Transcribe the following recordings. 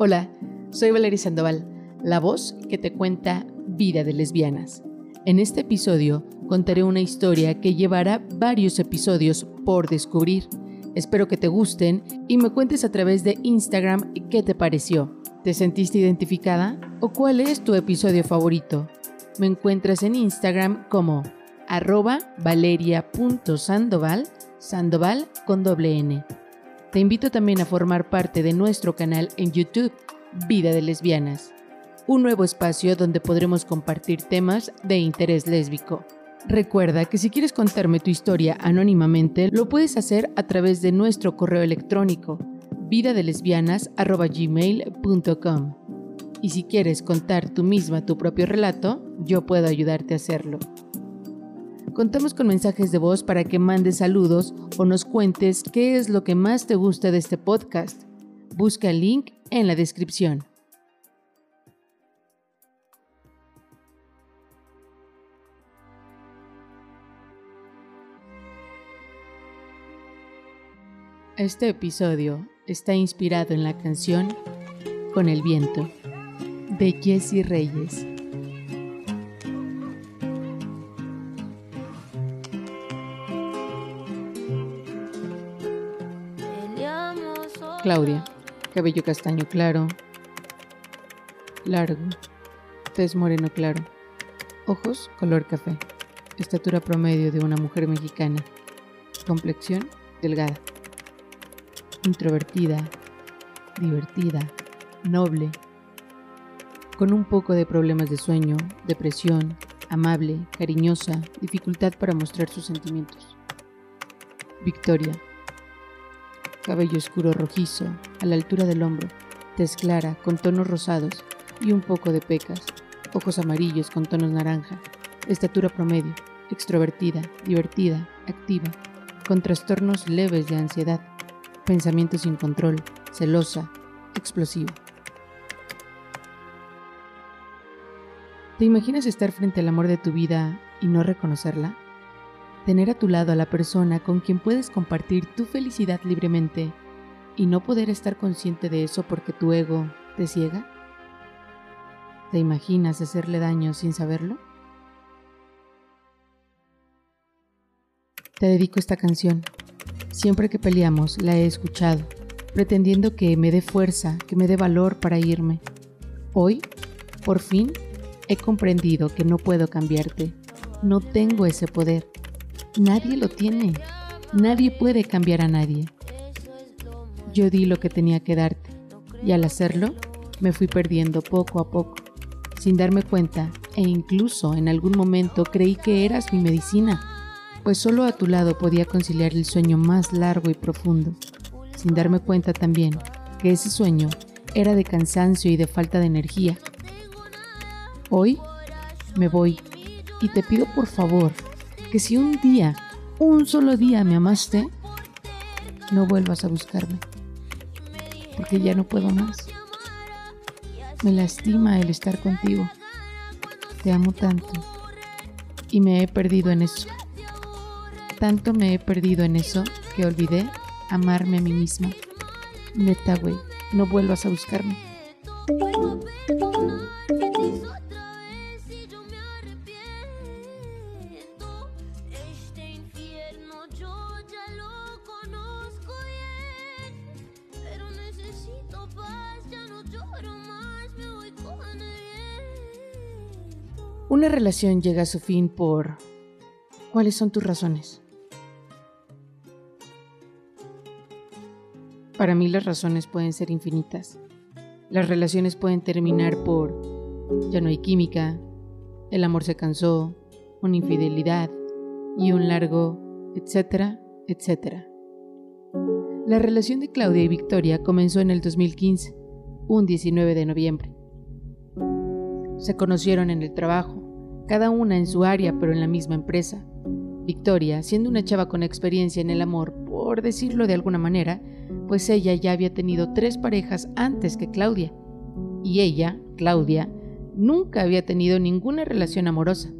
Hola, soy Valeria Sandoval, la voz que te cuenta Vida de Lesbianas. En este episodio contaré una historia que llevará varios episodios por descubrir. Espero que te gusten y me cuentes a través de Instagram qué te pareció. ¿Te sentiste identificada? ¿O cuál es tu episodio favorito? Me encuentras en Instagram como arroba valeria.sandoval, sandoval con doble N. Te invito también a formar parte de nuestro canal en YouTube, Vida de Lesbianas, un nuevo espacio donde podremos compartir temas de interés lésbico. Recuerda que si quieres contarme tu historia anónimamente, lo puedes hacer a través de nuestro correo electrónico vidadelesbianas.gmail.com. Y si quieres contar tú misma tu propio relato, yo puedo ayudarte a hacerlo. Contamos con mensajes de voz para que mandes saludos o nos cuentes qué es lo que más te gusta de este podcast. Busca el link en la descripción. Este episodio está inspirado en la canción Con el viento de Jesse Reyes. Claudia, cabello castaño claro, largo, tez moreno claro, ojos color café, estatura promedio de una mujer mexicana, complexión delgada, introvertida, divertida, noble, con un poco de problemas de sueño, depresión, amable, cariñosa, dificultad para mostrar sus sentimientos. Victoria, cabello oscuro rojizo, a la altura del hombro, tez clara, con tonos rosados y un poco de pecas, ojos amarillos con tonos naranja, estatura promedio, extrovertida, divertida, activa, con trastornos leves de ansiedad, pensamientos sin control, celosa, explosiva. ¿Te imaginas estar frente al amor de tu vida y no reconocerla? Tener a tu lado a la persona con quien puedes compartir tu felicidad libremente y no poder estar consciente de eso porque tu ego te ciega? ¿Te imaginas hacerle daño sin saberlo? Te dedico esta canción. Siempre que peleamos la he escuchado, pretendiendo que me dé fuerza, que me dé valor para irme. Hoy, por fin, he comprendido que no puedo cambiarte. No tengo ese poder Nadie lo tiene. Nadie puede cambiar a nadie. Yo di lo que tenía que darte y al hacerlo me fui perdiendo poco a poco, sin darme cuenta e incluso en algún momento creí que eras mi medicina, pues solo a tu lado podía conciliar el sueño más largo y profundo, sin darme cuenta también que ese sueño era de cansancio y de falta de energía. Hoy me voy y te pido por favor que si un día, un solo día me amaste, no vuelvas a buscarme, porque ya no puedo más. Me lastima el estar contigo. Te amo tanto y me he perdido en eso. Tanto me he perdido en eso que olvidé amarme a mí misma. Neta, güey, no vuelvas a buscarme. Una relación llega a su fin por... ¿Cuáles son tus razones? Para mí las razones pueden ser infinitas. Las relaciones pueden terminar por... Ya no hay química, el amor se cansó, una infidelidad y un largo, etcétera, etcétera. La relación de Claudia y Victoria comenzó en el 2015, un 19 de noviembre. Se conocieron en el trabajo, cada una en su área pero en la misma empresa. Victoria, siendo una chava con experiencia en el amor, por decirlo de alguna manera, pues ella ya había tenido tres parejas antes que Claudia. Y ella, Claudia, nunca había tenido ninguna relación amorosa.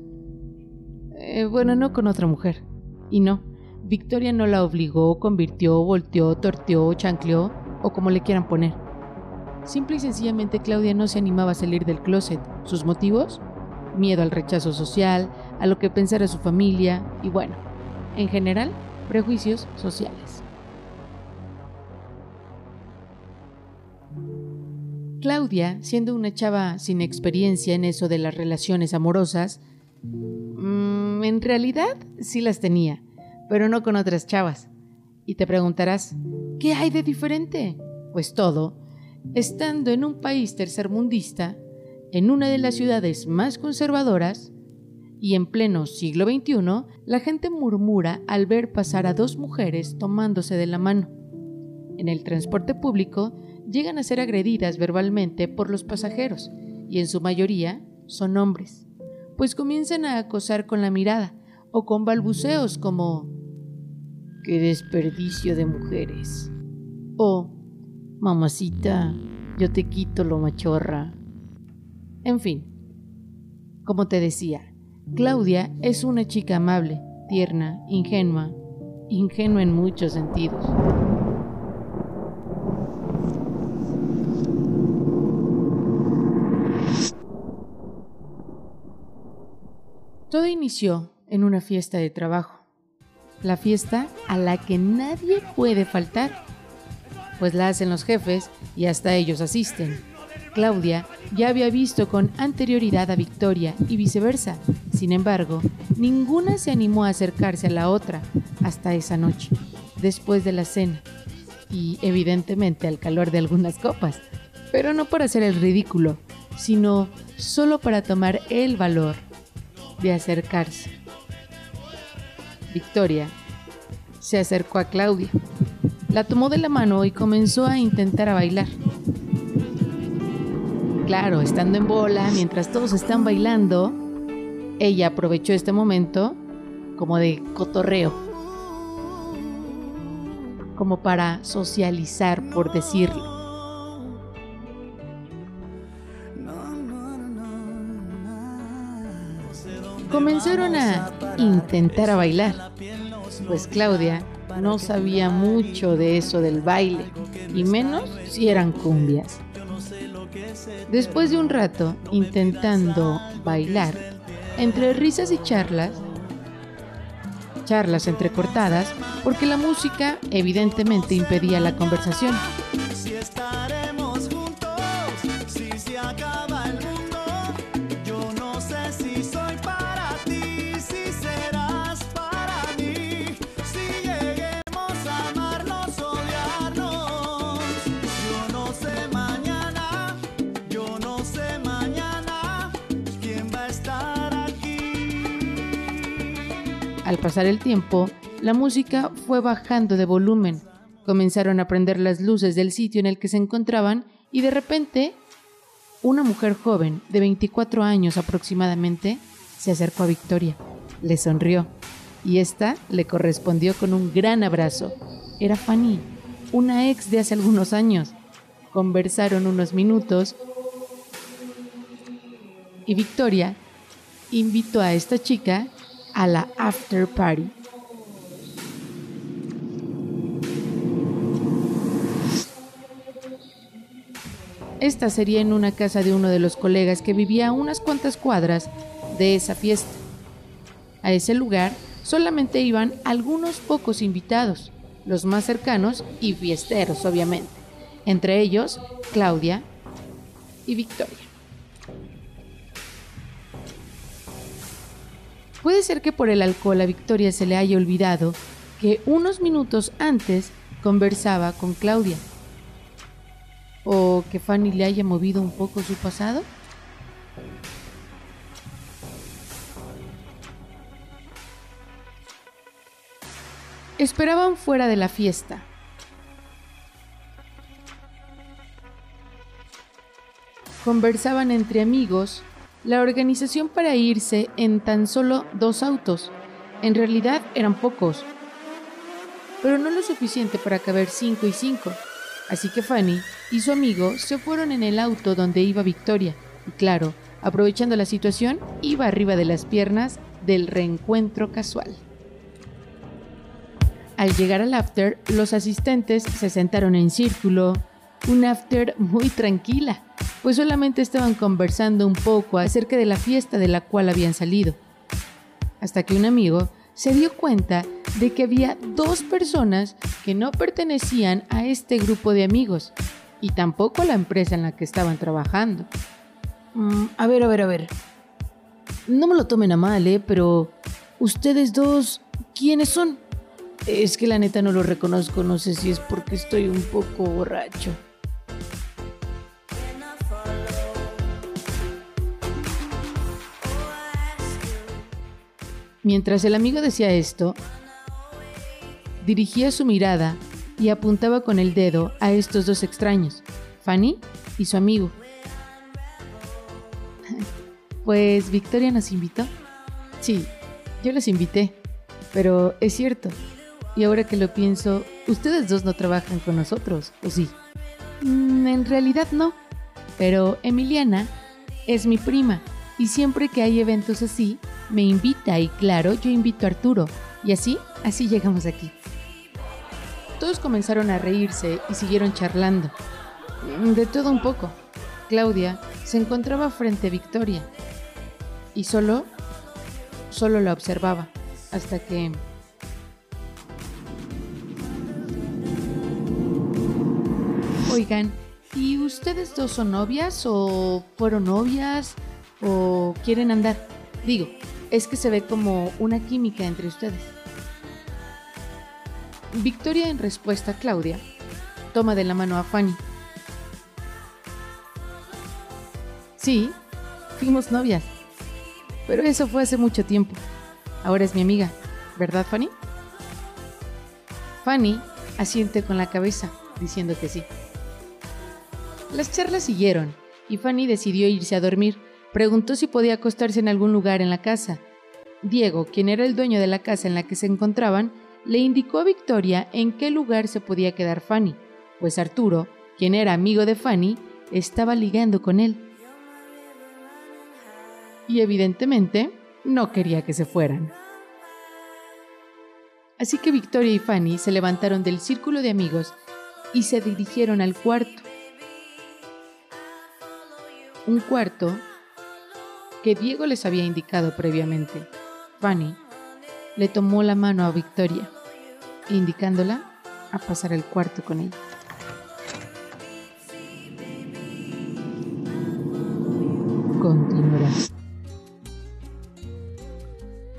Eh, bueno, no con otra mujer. Y no, Victoria no la obligó, convirtió, volteó, torteó, chancleó o como le quieran poner Simple y sencillamente Claudia no se animaba a salir del closet. ¿Sus motivos? Miedo al rechazo social, a lo que pensara su familia y bueno, en general, prejuicios sociales. Claudia, siendo una chava sin experiencia en eso de las relaciones amorosas, mmm, en realidad sí las tenía, pero no con otras chavas. Y te preguntarás, ¿qué hay de diferente? Pues todo, estando en un país tercermundista, en una de las ciudades más conservadoras, y en pleno siglo XXI, la gente murmura al ver pasar a dos mujeres tomándose de la mano. En el transporte público llegan a ser agredidas verbalmente por los pasajeros, y en su mayoría son hombres, pues comienzan a acosar con la mirada o con balbuceos como ¡Qué desperdicio de mujeres! o Mamacita, yo te quito lo machorra. En fin, como te decía, Claudia es una chica amable, tierna, ingenua, ingenua en muchos sentidos. Todo inició en una fiesta de trabajo, la fiesta a la que nadie puede faltar pues la hacen los jefes y hasta ellos asisten. Claudia ya había visto con anterioridad a Victoria y viceversa. Sin embargo, ninguna se animó a acercarse a la otra hasta esa noche, después de la cena, y evidentemente al calor de algunas copas, pero no para hacer el ridículo, sino solo para tomar el valor de acercarse. Victoria se acercó a Claudia la tomó de la mano y comenzó a intentar a bailar. Claro, estando en bola, mientras todos están bailando, ella aprovechó este momento como de cotorreo, como para socializar, por decirlo. Comenzaron a intentar a bailar, pues Claudia no sabía mucho de eso del baile, y menos si eran cumbias. Después de un rato intentando bailar, entre risas y charlas, charlas entrecortadas, porque la música evidentemente impedía la conversación. Al pasar el tiempo, la música fue bajando de volumen. Comenzaron a prender las luces del sitio en el que se encontraban y de repente una mujer joven de 24 años aproximadamente se acercó a Victoria, le sonrió y ésta le correspondió con un gran abrazo. Era Fanny, una ex de hace algunos años. Conversaron unos minutos y Victoria invitó a esta chica a la after party. Esta sería en una casa de uno de los colegas que vivía a unas cuantas cuadras de esa fiesta. A ese lugar solamente iban algunos pocos invitados, los más cercanos y fiesteros, obviamente, entre ellos Claudia y Victoria. Puede ser que por el alcohol a Victoria se le haya olvidado que unos minutos antes conversaba con Claudia. ¿O que Fanny le haya movido un poco su pasado? Esperaban fuera de la fiesta. Conversaban entre amigos la organización para irse en tan solo dos autos. En realidad eran pocos, pero no lo suficiente para caber cinco y cinco. Así que Fanny y su amigo se fueron en el auto donde iba Victoria. Y claro, aprovechando la situación, iba arriba de las piernas del reencuentro casual. Al llegar al after, los asistentes se sentaron en círculo, un after muy tranquila, pues solamente estaban conversando un poco acerca de la fiesta de la cual habían salido. Hasta que un amigo se dio cuenta de que había dos personas que no pertenecían a este grupo de amigos y tampoco a la empresa en la que estaban trabajando. Mm, a ver, a ver, a ver. No me lo tomen a mal, ¿eh? Pero ustedes dos, ¿quiénes son? Es que la neta no lo reconozco, no sé si es porque estoy un poco borracho. Mientras el amigo decía esto, dirigía su mirada y apuntaba con el dedo a estos dos extraños, Fanny y su amigo. Pues Victoria nos invitó. Sí, yo los invité, pero es cierto. Y ahora que lo pienso, ustedes dos no trabajan con nosotros, ¿o sí? Mm, en realidad no, pero Emiliana es mi prima y siempre que hay eventos así, me invita y claro, yo invito a Arturo. Y así, así llegamos aquí. Todos comenzaron a reírse y siguieron charlando. De todo un poco. Claudia se encontraba frente a Victoria y solo, solo la observaba hasta que... Oigan, ¿y ustedes dos son novias o fueron novias o quieren andar? Digo, es que se ve como una química entre ustedes. Victoria en respuesta a Claudia toma de la mano a Fanny. Sí, fuimos novias. Pero eso fue hace mucho tiempo. Ahora es mi amiga, ¿verdad, Fanny? Fanny asiente con la cabeza, diciendo que sí. Las charlas siguieron y Fanny decidió irse a dormir. Preguntó si podía acostarse en algún lugar en la casa. Diego, quien era el dueño de la casa en la que se encontraban, le indicó a Victoria en qué lugar se podía quedar Fanny, pues Arturo, quien era amigo de Fanny, estaba ligando con él y evidentemente no quería que se fueran. Así que Victoria y Fanny se levantaron del círculo de amigos y se dirigieron al cuarto. Un cuarto que Diego les había indicado previamente. Fanny le tomó la mano a Victoria, indicándola a pasar el cuarto con ella. Continuará.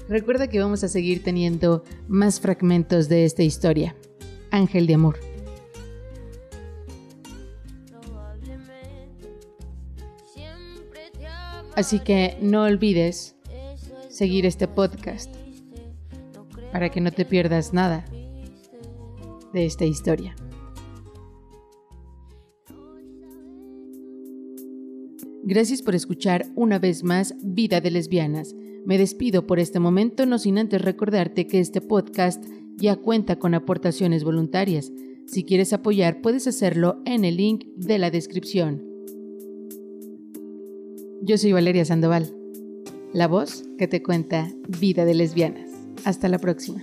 Recuerda que vamos a seguir teniendo más fragmentos de esta historia. Ángel de Amor. Así que no olvides seguir este podcast para que no te pierdas nada de esta historia. Gracias por escuchar una vez más Vida de Lesbianas. Me despido por este momento, no sin antes recordarte que este podcast ya cuenta con aportaciones voluntarias. Si quieres apoyar, puedes hacerlo en el link de la descripción. Yo soy Valeria Sandoval, la voz que te cuenta vida de lesbianas. Hasta la próxima.